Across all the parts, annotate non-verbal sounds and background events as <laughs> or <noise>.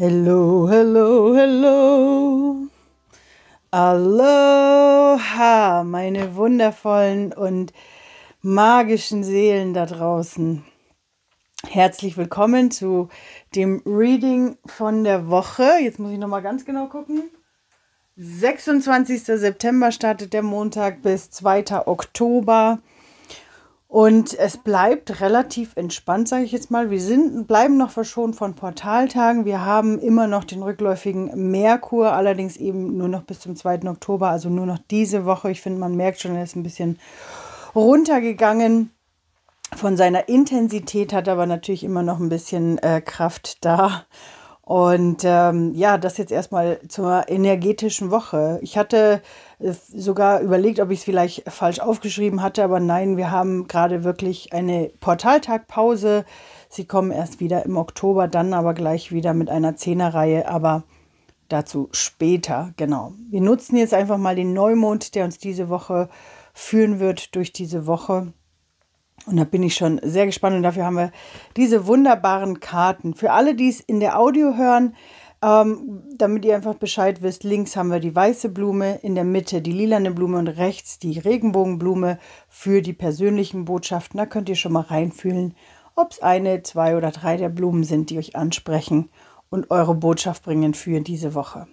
Hello, hello, hello. Aloha, meine wundervollen und magischen Seelen da draußen. Herzlich willkommen zu dem Reading von der Woche. Jetzt muss ich noch mal ganz genau gucken. 26. September startet der Montag bis 2. Oktober. Und es bleibt relativ entspannt, sage ich jetzt mal. Wir sind, bleiben noch verschont von Portaltagen. Wir haben immer noch den rückläufigen Merkur, allerdings eben nur noch bis zum 2. Oktober, also nur noch diese Woche. Ich finde, man merkt schon, er ist ein bisschen runtergegangen von seiner Intensität, hat aber natürlich immer noch ein bisschen äh, Kraft da. Und ähm, ja, das jetzt erstmal zur energetischen Woche. Ich hatte sogar überlegt, ob ich es vielleicht falsch aufgeschrieben hatte, aber nein, wir haben gerade wirklich eine Portaltagpause. Sie kommen erst wieder im Oktober, dann aber gleich wieder mit einer Zehnerreihe, aber dazu später, genau. Wir nutzen jetzt einfach mal den Neumond, der uns diese Woche führen wird durch diese Woche. Und da bin ich schon sehr gespannt und dafür haben wir diese wunderbaren Karten. Für alle, die es in der Audio hören, ähm, damit ihr einfach Bescheid wisst, links haben wir die weiße Blume, in der Mitte die lilane Blume und rechts die Regenbogenblume für die persönlichen Botschaften. Da könnt ihr schon mal reinfühlen, ob es eine, zwei oder drei der Blumen sind, die euch ansprechen und eure Botschaft bringen für diese Woche.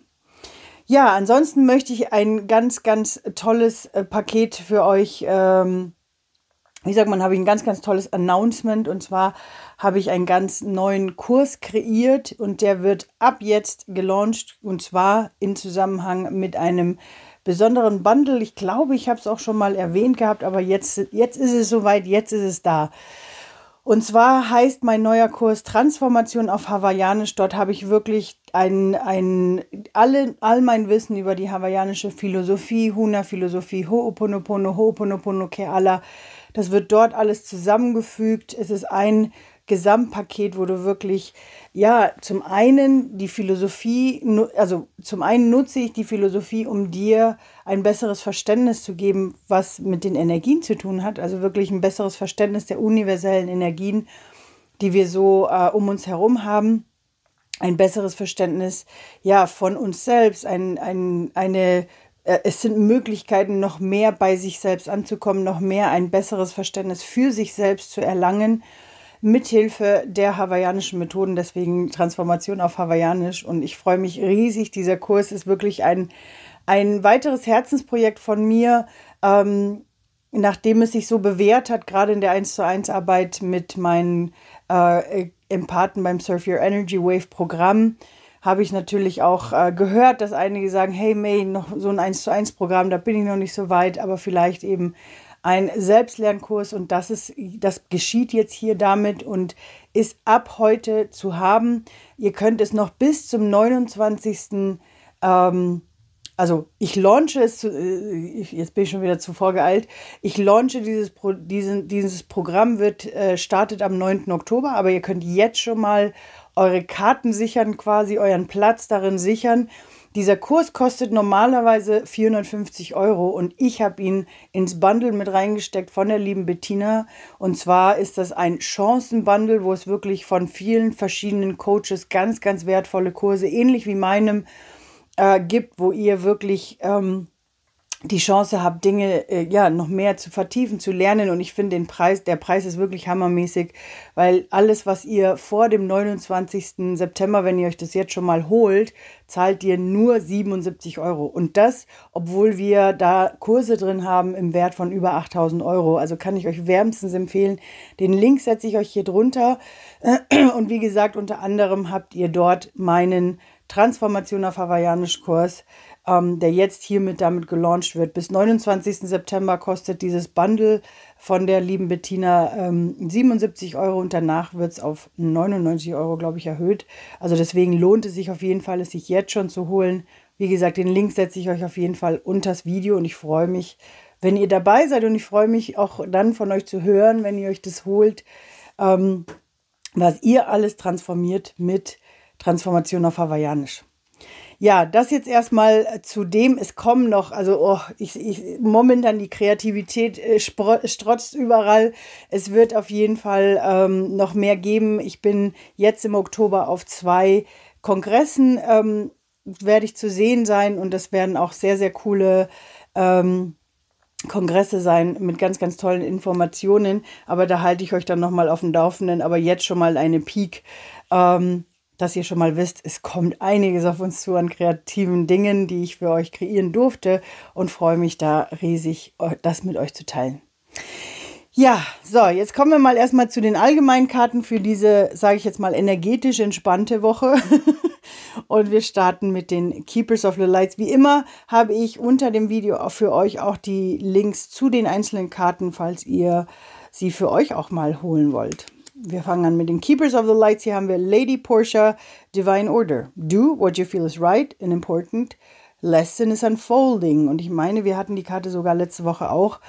Ja, ansonsten möchte ich ein ganz, ganz tolles äh, Paket für euch ähm, wie sagt man, habe ich ein ganz, ganz tolles Announcement und zwar habe ich einen ganz neuen Kurs kreiert und der wird ab jetzt gelauncht und zwar in Zusammenhang mit einem besonderen Bundle. Ich glaube, ich habe es auch schon mal erwähnt gehabt, aber jetzt, jetzt ist es soweit, jetzt ist es da. Und zwar heißt mein neuer Kurs Transformation auf Hawaiianisch. Dort habe ich wirklich ein, ein, alle, all mein Wissen über die hawaiianische Philosophie, Huna-Philosophie, Ho'oponopono, Ho'oponopono Keala, das wird dort alles zusammengefügt. Es ist ein Gesamtpaket, wo du wirklich, ja, zum einen die Philosophie, also zum einen nutze ich die Philosophie, um dir ein besseres Verständnis zu geben, was mit den Energien zu tun hat, also wirklich ein besseres Verständnis der universellen Energien, die wir so äh, um uns herum haben. Ein besseres Verständnis ja von uns selbst, ein, ein, eine äh, es sind Möglichkeiten, noch mehr bei sich selbst anzukommen, noch mehr ein besseres Verständnis für sich selbst zu erlangen, mithilfe der hawaiianischen Methoden, deswegen Transformation auf Hawaiianisch. Und ich freue mich riesig. Dieser Kurs ist wirklich ein, ein weiteres Herzensprojekt von mir. Ähm, nachdem es sich so bewährt hat, gerade in der 1 zu 1 Arbeit mit meinen äh, Empathen beim Surf Your Energy Wave Programm, habe ich natürlich auch äh, gehört, dass einige sagen, hey May, noch so ein 1 zu 1 Programm, da bin ich noch nicht so weit, aber vielleicht eben ein Selbstlernkurs und das ist, das geschieht jetzt hier damit und ist ab heute zu haben. Ihr könnt es noch bis zum 29. Ähm, also ich launche es, äh, jetzt bin ich schon wieder zu vorgeeilt, ich launche dieses, Pro, diesen, dieses Programm, wird äh, startet am 9. Oktober, aber ihr könnt jetzt schon mal eure Karten sichern, quasi euren Platz darin sichern. Dieser Kurs kostet normalerweise 450 Euro und ich habe ihn ins Bundle mit reingesteckt von der lieben Bettina. Und zwar ist das ein Chancenbundle, wo es wirklich von vielen verschiedenen Coaches ganz, ganz wertvolle Kurse, ähnlich wie meinem, äh, gibt, wo ihr wirklich ähm, die Chance habt, Dinge äh, ja noch mehr zu vertiefen, zu lernen. Und ich finde den Preis, der Preis ist wirklich hammermäßig, weil alles, was ihr vor dem 29. September, wenn ihr euch das jetzt schon mal holt, zahlt ihr nur 77 Euro. Und das, obwohl wir da Kurse drin haben im Wert von über 8000 Euro. Also kann ich euch wärmstens empfehlen. Den Link setze ich euch hier drunter. <clears throat> Und wie gesagt, unter anderem habt ihr dort meinen Transformation auf Hawaiianisch Kurs ähm, der jetzt hiermit damit gelauncht wird. Bis 29. September kostet dieses Bundle von der lieben Bettina ähm, 77 Euro und danach wird es auf 99 Euro, glaube ich, erhöht. Also deswegen lohnt es sich auf jeden Fall, es sich jetzt schon zu holen. Wie gesagt, den Link setze ich euch auf jeden Fall unter das Video und ich freue mich, wenn ihr dabei seid und ich freue mich auch dann von euch zu hören, wenn ihr euch das holt, ähm, was ihr alles transformiert mit Transformation auf Hawaiianisch. Ja, das jetzt erstmal zu dem, es kommen noch, also oh, ich, ich, momentan die Kreativität äh, strotzt überall. Es wird auf jeden Fall ähm, noch mehr geben. Ich bin jetzt im Oktober auf zwei Kongressen ähm, werde ich zu sehen sein und das werden auch sehr, sehr coole ähm, Kongresse sein mit ganz, ganz tollen Informationen. Aber da halte ich euch dann nochmal auf dem Laufenden. Aber jetzt schon mal eine Peak, ähm, dass ihr schon mal wisst, es kommt einiges auf uns zu an kreativen Dingen, die ich für euch kreieren durfte und freue mich da riesig, das mit euch zu teilen. Ja, so, jetzt kommen wir mal erstmal zu den allgemeinen Karten für diese, sage ich jetzt mal, energetisch entspannte Woche. <laughs> Und wir starten mit den Keepers of the Lights. Wie immer habe ich unter dem Video für euch auch die Links zu den einzelnen Karten, falls ihr sie für euch auch mal holen wollt. Wir fangen an mit den Keepers of the Lights. Hier haben wir Lady Portia, Divine Order. Do what you feel is right and important. Lesson is unfolding. Und ich meine, wir hatten die Karte sogar letzte Woche auch.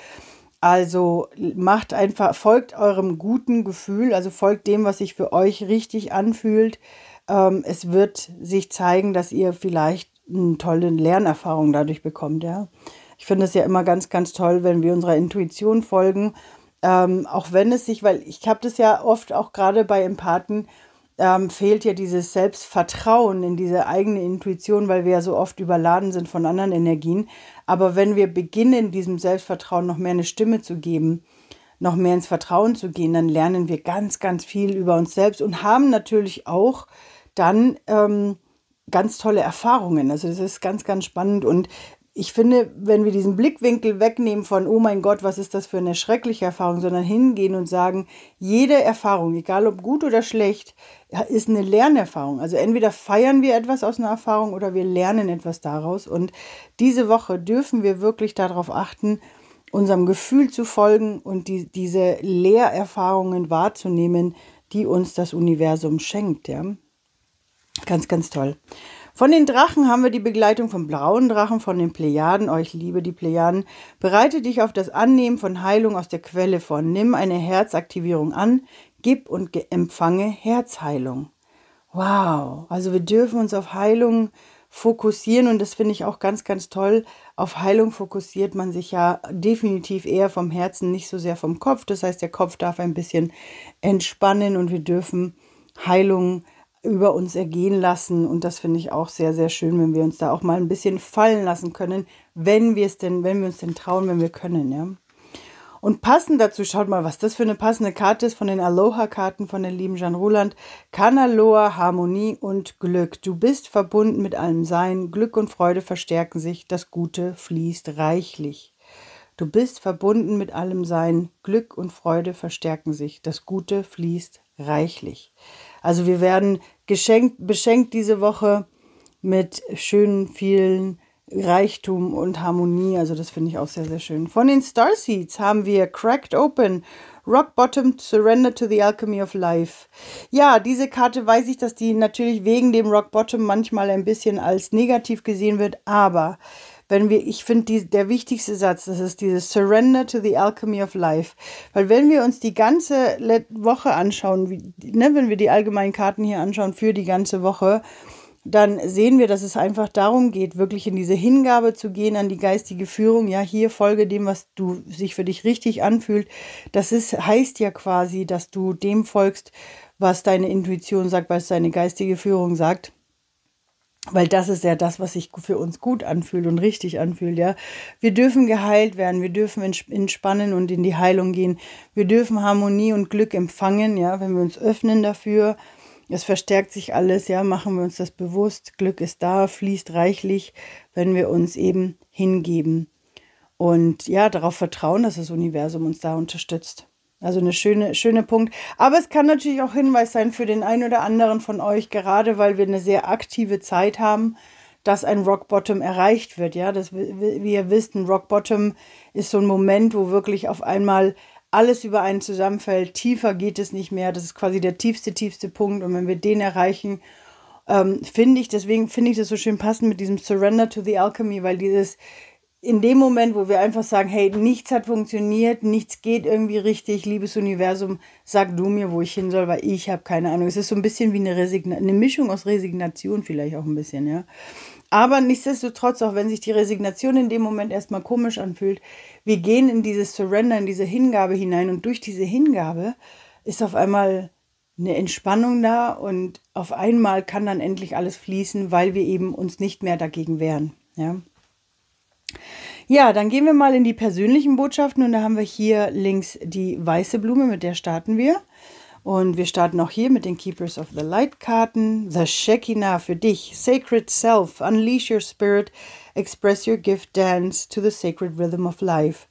Also macht einfach, folgt eurem guten Gefühl, also folgt dem, was sich für euch richtig anfühlt. Ähm, es wird sich zeigen, dass ihr vielleicht eine tolle Lernerfahrung dadurch bekommt, ja. Ich finde es ja immer ganz, ganz toll, wenn wir unserer Intuition folgen. Ähm, auch wenn es sich, weil ich habe das ja oft auch gerade bei Empathen, ähm, fehlt ja dieses Selbstvertrauen in diese eigene Intuition, weil wir ja so oft überladen sind von anderen Energien. Aber wenn wir beginnen, diesem Selbstvertrauen noch mehr eine Stimme zu geben, noch mehr ins Vertrauen zu gehen, dann lernen wir ganz, ganz viel über uns selbst und haben natürlich auch dann ähm, ganz tolle Erfahrungen. Also das ist ganz, ganz spannend und ich finde, wenn wir diesen Blickwinkel wegnehmen von, oh mein Gott, was ist das für eine schreckliche Erfahrung, sondern hingehen und sagen, jede Erfahrung, egal ob gut oder schlecht, ist eine Lernerfahrung. Also entweder feiern wir etwas aus einer Erfahrung oder wir lernen etwas daraus. Und diese Woche dürfen wir wirklich darauf achten, unserem Gefühl zu folgen und die, diese Lehrerfahrungen wahrzunehmen, die uns das Universum schenkt. Ja? Ganz, ganz toll. Von den Drachen haben wir die Begleitung vom blauen Drachen, von den Plejaden. Euch oh, liebe die Plejaden. Bereite dich auf das Annehmen von Heilung aus der Quelle vor. Nimm eine Herzaktivierung an, gib und empfange Herzheilung. Wow, also wir dürfen uns auf Heilung fokussieren und das finde ich auch ganz, ganz toll. Auf Heilung fokussiert man sich ja definitiv eher vom Herzen, nicht so sehr vom Kopf. Das heißt, der Kopf darf ein bisschen entspannen und wir dürfen Heilung über uns ergehen lassen. Und das finde ich auch sehr, sehr schön, wenn wir uns da auch mal ein bisschen fallen lassen können, wenn wir es denn, wenn wir uns denn trauen, wenn wir können, ja. Und passend dazu, schaut mal, was das für eine passende Karte ist von den Aloha-Karten von der lieben Jean Roland. Kanaloa, Harmonie und Glück. Du bist verbunden mit allem Sein. Glück und Freude verstärken sich. Das Gute fließt reichlich. Du bist verbunden mit allem Sein. Glück und Freude verstärken sich. Das Gute fließt reichlich. Also wir werden geschenkt, beschenkt diese Woche mit schönen, vielen Reichtum und Harmonie. Also das finde ich auch sehr, sehr schön. Von den Starseeds haben wir Cracked Open, Rock Bottom, Surrender to the Alchemy of Life. Ja, diese Karte weiß ich, dass die natürlich wegen dem Rock Bottom manchmal ein bisschen als negativ gesehen wird, aber wenn wir, ich finde, der wichtigste Satz, das ist dieses Surrender to the Alchemy of Life. Weil wenn wir uns die ganze Woche anschauen, wie, ne, wenn wir die allgemeinen Karten hier anschauen für die ganze Woche, dann sehen wir, dass es einfach darum geht, wirklich in diese Hingabe zu gehen an die geistige Führung. Ja, hier folge dem, was du sich für dich richtig anfühlt. Das ist, heißt ja quasi, dass du dem folgst, was deine Intuition sagt, was deine geistige Führung sagt. Weil das ist ja das, was sich für uns gut anfühlt und richtig anfühlt, ja. Wir dürfen geheilt werden, wir dürfen entspannen und in die Heilung gehen. Wir dürfen Harmonie und Glück empfangen, ja, wenn wir uns öffnen dafür. Es verstärkt sich alles, ja, machen wir uns das bewusst. Glück ist da, fließt reichlich, wenn wir uns eben hingeben. Und ja, darauf vertrauen, dass das Universum uns da unterstützt. Also eine schöne, schöne Punkt. Aber es kann natürlich auch Hinweis sein für den einen oder anderen von euch, gerade weil wir eine sehr aktive Zeit haben, dass ein Rock Bottom erreicht wird. Ja, das, wie ihr wisst, ein Rock Bottom ist so ein Moment, wo wirklich auf einmal alles über einen zusammenfällt. Tiefer geht es nicht mehr. Das ist quasi der tiefste, tiefste Punkt. Und wenn wir den erreichen, ähm, finde ich, deswegen finde ich das so schön passend mit diesem Surrender to the Alchemy, weil dieses, in dem Moment, wo wir einfach sagen, hey, nichts hat funktioniert, nichts geht irgendwie richtig, liebes Universum, sag du mir, wo ich hin soll, weil ich habe keine Ahnung. Es ist so ein bisschen wie eine, Resigna eine Mischung aus Resignation vielleicht auch ein bisschen, ja. Aber nichtsdestotrotz, auch wenn sich die Resignation in dem Moment erstmal komisch anfühlt, wir gehen in dieses Surrender, in diese Hingabe hinein und durch diese Hingabe ist auf einmal eine Entspannung da und auf einmal kann dann endlich alles fließen, weil wir eben uns nicht mehr dagegen wehren. Ja. Ja, dann gehen wir mal in die persönlichen Botschaften und da haben wir hier links die weiße Blume, mit der starten wir. Und wir starten auch hier mit den Keepers of the Light Karten. The Shekinah für dich. Sacred Self. Unleash your spirit. Express your gift. Dance to the sacred rhythm of life.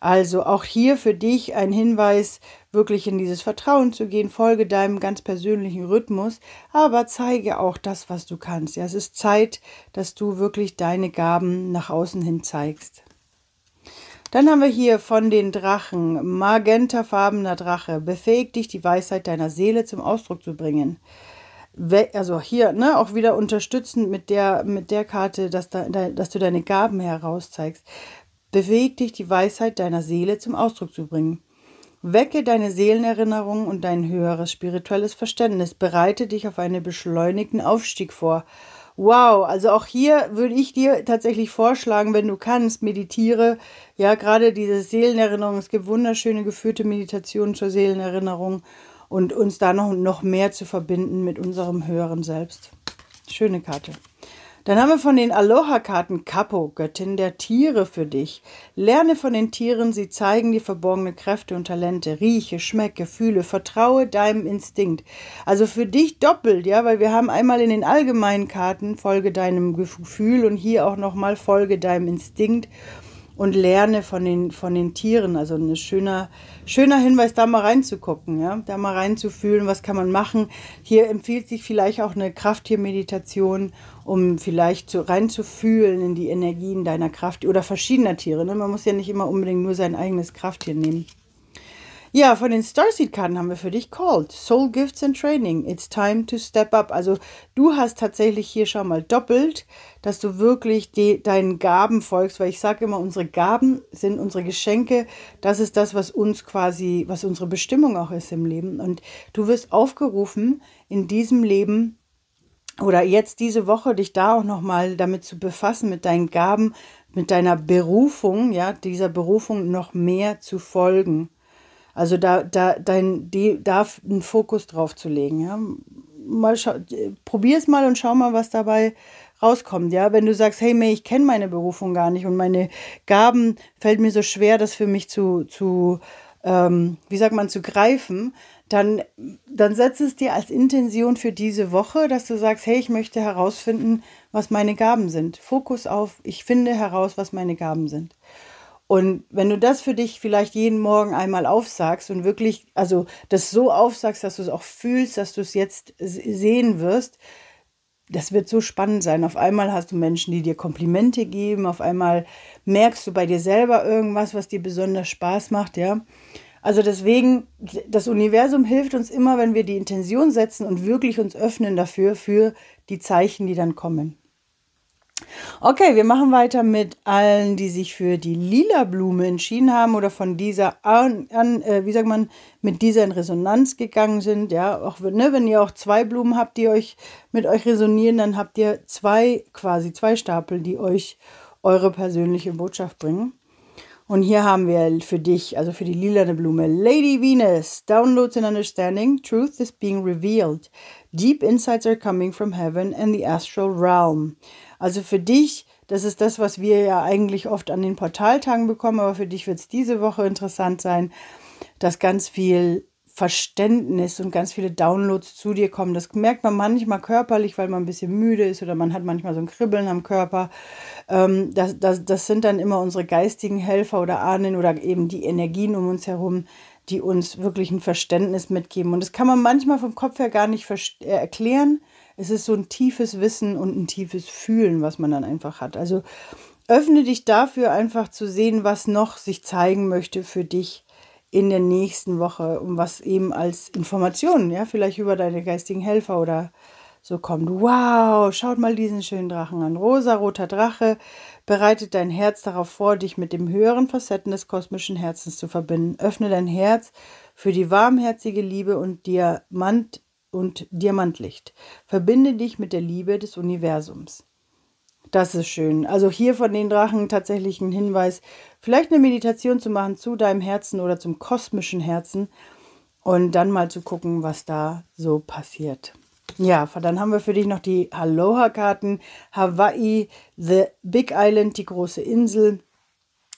Also auch hier für dich ein Hinweis, wirklich in dieses Vertrauen zu gehen. Folge deinem ganz persönlichen Rhythmus, aber zeige auch das, was du kannst. Ja, es ist Zeit, dass du wirklich deine Gaben nach außen hin zeigst. Dann haben wir hier von den Drachen, magentafarbener Drache, befähigt dich, die Weisheit deiner Seele zum Ausdruck zu bringen. Also hier ne, auch wieder unterstützend mit der, mit der Karte, dass, da, dass du deine Gaben herauszeigst. Beweg dich, die Weisheit deiner Seele zum Ausdruck zu bringen. Wecke deine Seelenerinnerung und dein höheres spirituelles Verständnis. Bereite dich auf einen beschleunigten Aufstieg vor. Wow, also auch hier würde ich dir tatsächlich vorschlagen, wenn du kannst, meditiere. Ja, gerade diese Seelenerinnerung. Es gibt wunderschöne geführte Meditationen zur Seelenerinnerung und uns da noch, noch mehr zu verbinden mit unserem höheren Selbst. Schöne Karte. Dann haben wir von den Aloha-Karten Kapo, Göttin der Tiere für dich. Lerne von den Tieren, sie zeigen dir verborgene Kräfte und Talente. Rieche, schmecke, fühle, vertraue deinem Instinkt. Also für dich doppelt, ja, weil wir haben einmal in den allgemeinen Karten Folge deinem Gefühl und hier auch nochmal Folge deinem Instinkt und lerne von den, von den Tieren. Also ein schöner, schöner Hinweis, da mal reinzugucken, ja, da mal reinzufühlen, was kann man machen. Hier empfiehlt sich vielleicht auch eine Krafttiermeditation, um vielleicht zu, reinzufühlen in die Energien deiner Kraft oder verschiedener Tiere. Ne? Man muss ja nicht immer unbedingt nur sein eigenes Krafttier nehmen. Ja, von den Starseed-Karten haben wir für dich called. Soul Gifts and Training. It's time to step up. Also du hast tatsächlich hier schon mal doppelt, dass du wirklich die, deinen Gaben folgst, weil ich sage immer, unsere Gaben sind unsere Geschenke. Das ist das, was uns quasi, was unsere Bestimmung auch ist im Leben. Und du wirst aufgerufen, in diesem Leben oder jetzt diese Woche dich da auch nochmal damit zu befassen, mit deinen Gaben, mit deiner Berufung, ja, dieser Berufung noch mehr zu folgen. Also da, da, dein, die, darf einen Fokus drauf zu legen. Ja? Mal probier es mal und schau mal, was dabei rauskommt. Ja, wenn du sagst, hey May, ich kenne meine Berufung gar nicht und meine Gaben fällt mir so schwer, das für mich zu, zu ähm, wie sagt man, zu greifen, dann, dann setz es dir als Intention für diese Woche, dass du sagst, hey, ich möchte herausfinden, was meine Gaben sind. Fokus auf, ich finde heraus, was meine Gaben sind. Und wenn du das für dich vielleicht jeden Morgen einmal aufsagst und wirklich, also das so aufsagst, dass du es auch fühlst, dass du es jetzt sehen wirst, das wird so spannend sein. Auf einmal hast du Menschen, die dir Komplimente geben, auf einmal merkst du bei dir selber irgendwas, was dir besonders Spaß macht, ja. Also deswegen, das Universum hilft uns immer, wenn wir die Intention setzen und wirklich uns öffnen dafür, für die Zeichen, die dann kommen. Okay, wir machen weiter mit allen, die sich für die lila Blume entschieden haben oder von dieser an, an äh, wie sagt man, mit dieser in Resonanz gegangen sind. Ja, auch ne, wenn ihr auch zwei Blumen habt, die euch mit euch resonieren, dann habt ihr zwei quasi zwei Stapel, die euch eure persönliche Botschaft bringen. Und hier haben wir für dich, also für die lilane Blume, Lady Venus, Downloads and Understanding, Truth is being revealed. Deep insights are coming from heaven and the astral realm. Also für dich, das ist das, was wir ja eigentlich oft an den Portaltagen bekommen, aber für dich wird es diese Woche interessant sein, dass ganz viel Verständnis und ganz viele Downloads zu dir kommen. Das merkt man manchmal körperlich, weil man ein bisschen müde ist oder man hat manchmal so ein Kribbeln am Körper. Ähm, das, das, das sind dann immer unsere geistigen Helfer oder Ahnen oder eben die Energien um uns herum, die uns wirklich ein Verständnis mitgeben. Und das kann man manchmal vom Kopf her gar nicht äh, erklären es ist so ein tiefes Wissen und ein tiefes Fühlen, was man dann einfach hat. Also öffne dich dafür einfach zu sehen, was noch sich zeigen möchte für dich in der nächsten Woche, um was eben als Informationen, ja, vielleicht über deine geistigen Helfer oder so kommt. Wow, schaut mal diesen schönen Drachen an. Rosa-roter Drache bereitet dein Herz darauf vor, dich mit dem höheren Facetten des kosmischen Herzens zu verbinden. Öffne dein Herz für die warmherzige Liebe und Diamant und Diamantlicht. Verbinde dich mit der Liebe des Universums. Das ist schön. Also hier von den Drachen tatsächlich ein Hinweis, vielleicht eine Meditation zu machen zu deinem Herzen oder zum kosmischen Herzen und dann mal zu gucken, was da so passiert. Ja, dann haben wir für dich noch die Aloha-Karten. Hawaii, The Big Island, die große Insel.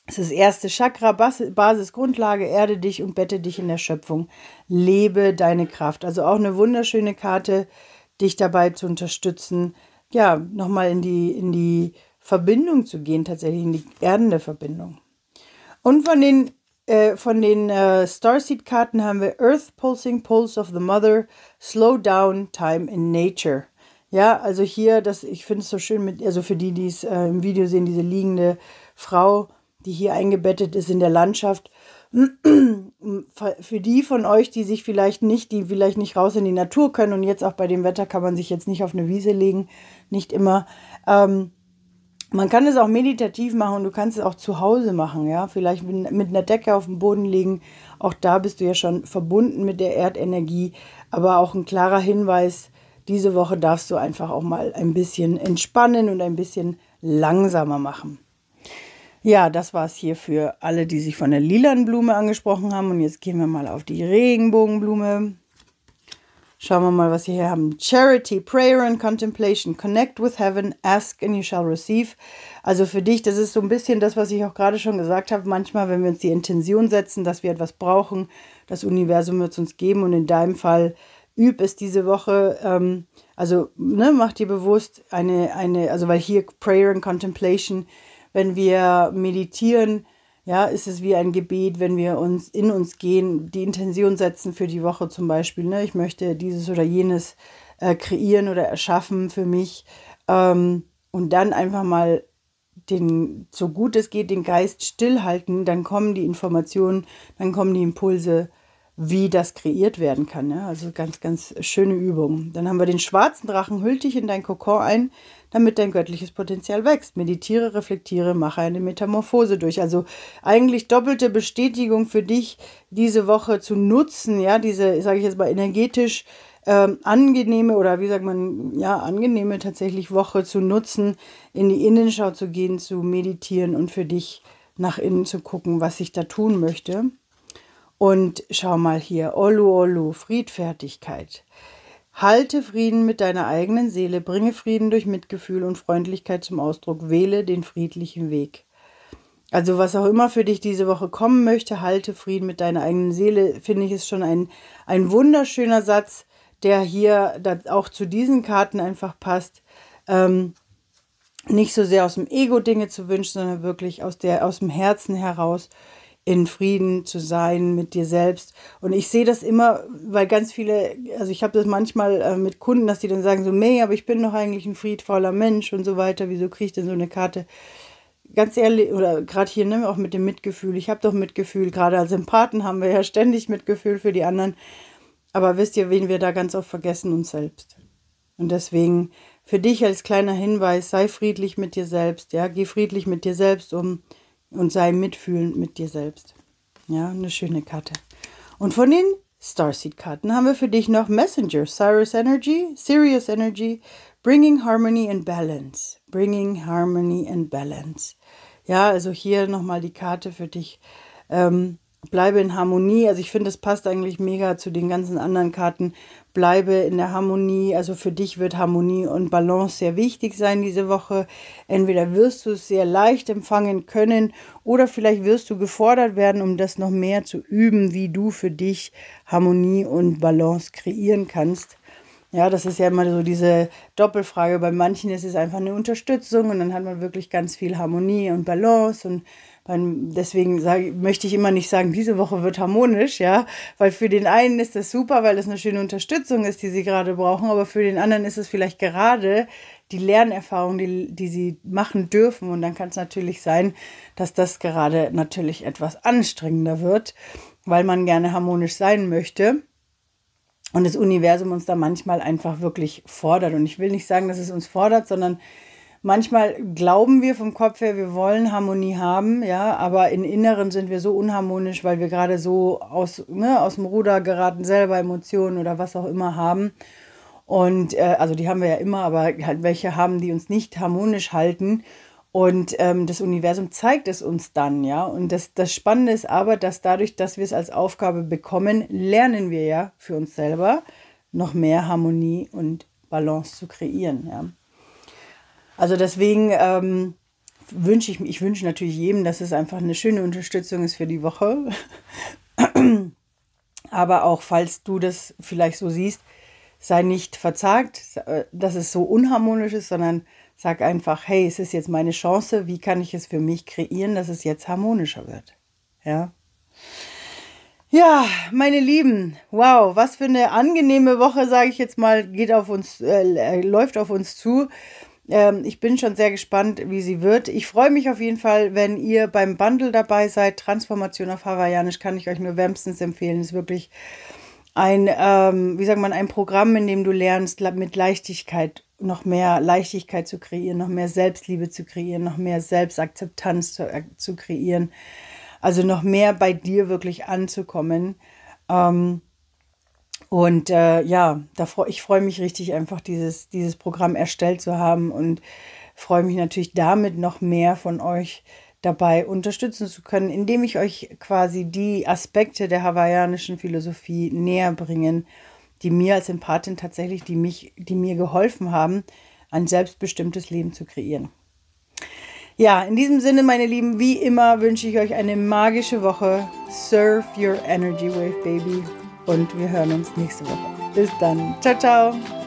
Das ist erste Chakra, Basis, Grundlage, erde dich und bette dich in der Schöpfung. Lebe deine Kraft. Also auch eine wunderschöne Karte, dich dabei zu unterstützen, ja, nochmal in die, in die Verbindung zu gehen, tatsächlich in die erdende Verbindung. Und von den äh, von den äh, Starseed-Karten haben wir Earth Pulsing Pulse of the Mother, Slow Down Time in Nature. Ja, also hier, das, ich finde es so schön mit, also für die, die es äh, im Video sehen, diese liegende Frau, die hier eingebettet ist in der Landschaft. Für die von euch, die sich vielleicht nicht, die vielleicht nicht raus in die Natur können und jetzt auch bei dem Wetter kann man sich jetzt nicht auf eine Wiese legen, nicht immer. Ähm, man kann es auch meditativ machen und du kannst es auch zu Hause machen, ja. Vielleicht mit einer Decke auf dem Boden liegen. Auch da bist du ja schon verbunden mit der Erdenergie. Aber auch ein klarer Hinweis, diese Woche darfst du einfach auch mal ein bisschen entspannen und ein bisschen langsamer machen. Ja, das war es hier für alle, die sich von der lilanen Blume angesprochen haben. Und jetzt gehen wir mal auf die Regenbogenblume. Schauen wir mal, was wir hier haben. Charity, Prayer and Contemplation. Connect with Heaven, ask and you shall receive. Also für dich, das ist so ein bisschen das, was ich auch gerade schon gesagt habe. Manchmal, wenn wir uns die Intention setzen, dass wir etwas brauchen, das Universum wird es uns geben. Und in deinem Fall üb es diese Woche. Ähm, also ne, mach dir bewusst eine, eine, also weil hier Prayer and Contemplation, wenn wir meditieren, ja, ist es wie ein Gebet, wenn wir uns in uns gehen, die Intention setzen für die Woche zum Beispiel. Ne? Ich möchte dieses oder jenes äh, kreieren oder erschaffen für mich. Ähm, und dann einfach mal den, so gut es geht, den Geist stillhalten, dann kommen die Informationen, dann kommen die Impulse, wie das kreiert werden kann. Ne? Also ganz, ganz schöne Übung. Dann haben wir den schwarzen Drachen, hüll dich in dein Kokon ein damit dein göttliches Potenzial wächst. Meditiere, reflektiere, mache eine Metamorphose durch. Also eigentlich doppelte Bestätigung für dich, diese Woche zu nutzen, ja, diese, sage ich jetzt mal, energetisch ähm, angenehme oder wie sagt man, ja, angenehme tatsächlich Woche zu nutzen, in die Innenschau zu gehen, zu meditieren und für dich nach innen zu gucken, was ich da tun möchte. Und schau mal hier, Olu Olu, Friedfertigkeit. Halte Frieden mit deiner eigenen Seele, bringe Frieden durch Mitgefühl und Freundlichkeit zum Ausdruck, wähle den friedlichen Weg. Also was auch immer für dich diese Woche kommen möchte, halte Frieden mit deiner eigenen Seele, finde ich ist schon ein, ein wunderschöner Satz, der hier auch zu diesen Karten einfach passt. Ähm, nicht so sehr aus dem Ego Dinge zu wünschen, sondern wirklich aus, der, aus dem Herzen heraus in Frieden zu sein mit dir selbst. Und ich sehe das immer, weil ganz viele, also ich habe das manchmal äh, mit Kunden, dass die dann sagen so, May, aber ich bin doch eigentlich ein friedvoller Mensch und so weiter. Wieso kriege ich denn so eine Karte? Ganz ehrlich, oder gerade hier, ne, auch mit dem Mitgefühl. Ich habe doch Mitgefühl, gerade als Empathen haben wir ja ständig Mitgefühl für die anderen. Aber wisst ihr, wen wir da ganz oft vergessen? Uns selbst. Und deswegen für dich als kleiner Hinweis, sei friedlich mit dir selbst, ja, geh friedlich mit dir selbst um und sei mitfühlend mit dir selbst. Ja, eine schöne Karte. Und von den Starseed-Karten haben wir für dich noch Messenger, Cyrus Energy, Sirius Energy, Bringing Harmony and Balance. Bringing Harmony and Balance. Ja, also hier nochmal die Karte für dich. Ähm, bleibe in Harmonie. Also ich finde, es passt eigentlich mega zu den ganzen anderen Karten. Bleibe in der Harmonie. Also für dich wird Harmonie und Balance sehr wichtig sein diese Woche. Entweder wirst du es sehr leicht empfangen können oder vielleicht wirst du gefordert werden, um das noch mehr zu üben, wie du für dich Harmonie und Balance kreieren kannst. Ja, das ist ja immer so diese Doppelfrage. Bei manchen ist es einfach eine Unterstützung und dann hat man wirklich ganz viel Harmonie und Balance und deswegen sage, möchte ich immer nicht sagen, diese Woche wird harmonisch, ja, weil für den einen ist das super, weil es eine schöne Unterstützung ist, die sie gerade brauchen, aber für den anderen ist es vielleicht gerade die Lernerfahrung, die, die sie machen dürfen. Und dann kann es natürlich sein, dass das gerade natürlich etwas anstrengender wird, weil man gerne harmonisch sein möchte. Und das Universum uns da manchmal einfach wirklich fordert. Und ich will nicht sagen, dass es uns fordert, sondern manchmal glauben wir vom Kopf her, wir wollen Harmonie haben, ja, aber im Inneren sind wir so unharmonisch, weil wir gerade so aus, ne, aus dem Ruder geraten, selber Emotionen oder was auch immer haben. Und äh, also die haben wir ja immer, aber halt welche haben, die uns nicht harmonisch halten. Und ähm, das Universum zeigt es uns dann, ja. Und das, das Spannende ist aber, dass dadurch, dass wir es als Aufgabe bekommen, lernen wir ja für uns selber noch mehr Harmonie und Balance zu kreieren, ja. Also deswegen ähm, wünsche ich, ich wünsche natürlich jedem, dass es einfach eine schöne Unterstützung ist für die Woche. <clears throat> Aber auch falls du das vielleicht so siehst, sei nicht verzagt, äh, dass es so unharmonisch ist, sondern sag einfach, hey, es ist jetzt meine Chance, wie kann ich es für mich kreieren, dass es jetzt harmonischer wird? Ja. Ja, meine Lieben, wow, was für eine angenehme Woche, sage ich jetzt mal, geht auf uns, äh, läuft auf uns zu. Ähm, ich bin schon sehr gespannt, wie sie wird. Ich freue mich auf jeden Fall, wenn ihr beim Bundle dabei seid. Transformation auf Hawaiianisch kann ich euch nur wärmstens empfehlen. Ist wirklich ein, ähm, wie sagt man, ein Programm, in dem du lernst, mit Leichtigkeit noch mehr Leichtigkeit zu kreieren, noch mehr Selbstliebe zu kreieren, noch mehr Selbstakzeptanz zu, äh, zu kreieren. Also noch mehr bei dir wirklich anzukommen. Ähm, und äh, ja, da freu, ich freue mich richtig einfach, dieses, dieses Programm erstellt zu haben und freue mich natürlich damit noch mehr von euch dabei unterstützen zu können, indem ich euch quasi die Aspekte der hawaiianischen Philosophie näher bringen, die mir als Empathin tatsächlich, die mich, die mir geholfen haben, ein selbstbestimmtes Leben zu kreieren. Ja, in diesem Sinne, meine Lieben, wie immer wünsche ich euch eine magische Woche. Surf your energy wave, baby und wir hören uns nächste Woche. Bis dann. Ciao, ciao.